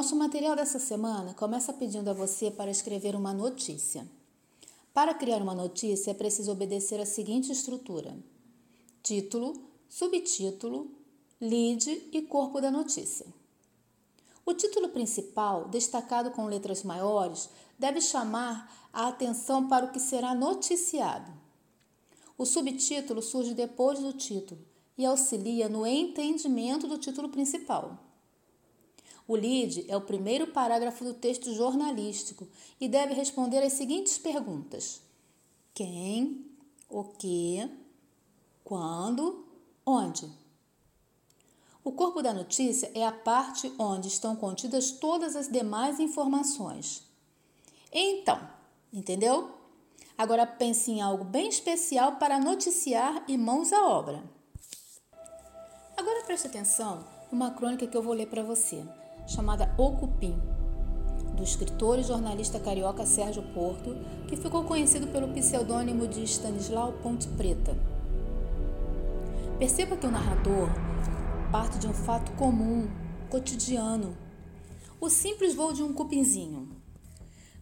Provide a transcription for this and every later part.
Nosso material dessa semana começa pedindo a você para escrever uma notícia. Para criar uma notícia é preciso obedecer a seguinte estrutura: título, subtítulo, lead e corpo da notícia. O título principal, destacado com letras maiores, deve chamar a atenção para o que será noticiado. O subtítulo surge depois do título e auxilia no entendimento do título principal. O lead é o primeiro parágrafo do texto jornalístico e deve responder as seguintes perguntas: quem, o que, quando, onde. O corpo da notícia é a parte onde estão contidas todas as demais informações. Então, entendeu? Agora pense em algo bem especial para noticiar e mãos à obra. Agora preste atenção numa crônica que eu vou ler para você, chamada O Cupim, do escritor e jornalista carioca Sérgio Porto, que ficou conhecido pelo pseudônimo de Stanislau Ponte Preta. Perceba que o narrador parte de um fato comum, cotidiano, o simples voo de um cupinzinho.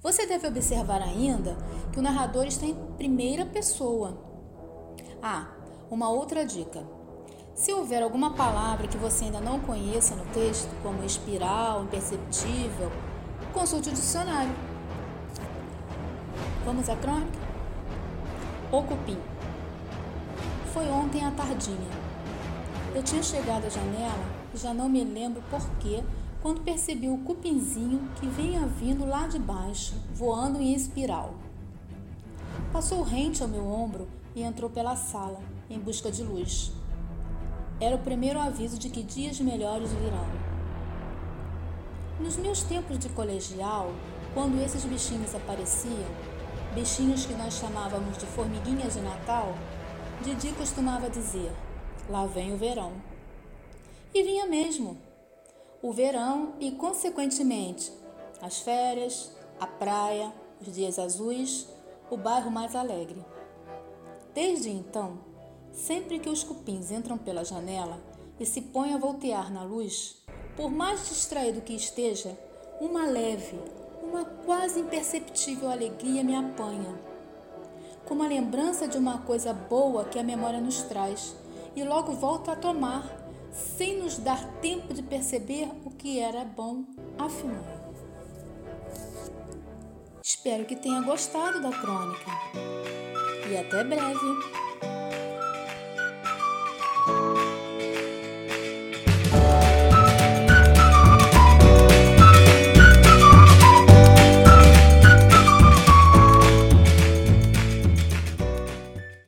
Você deve observar ainda que o narrador está em primeira pessoa. Ah, uma outra dica. Se houver alguma palavra que você ainda não conheça no texto, como espiral, imperceptível, consulte o dicionário. Vamos à crônica? O cupim. Foi ontem à tardinha. Eu tinha chegado à janela já não me lembro porquê quando percebi o cupinzinho que vinha vindo lá de baixo, voando em espiral. Passou rente ao meu ombro e entrou pela sala, em busca de luz. Era o primeiro aviso de que dias melhores virão. Nos meus tempos de colegial, quando esses bichinhos apareciam, bichinhos que nós chamávamos de formiguinhas de Natal, Didi costumava dizer: Lá vem o verão. E vinha mesmo. O verão e, consequentemente, as férias, a praia, os dias azuis, o bairro mais alegre. Desde então, sempre que os cupins entram pela janela e se põem a voltear na luz, por mais distraído que esteja, uma leve, uma quase imperceptível alegria me apanha, como a lembrança de uma coisa boa que a memória nos traz e logo volta a tomar, sem nos dar tempo de perceber o que era bom afinal. Espero que tenha gostado da crônica e até breve!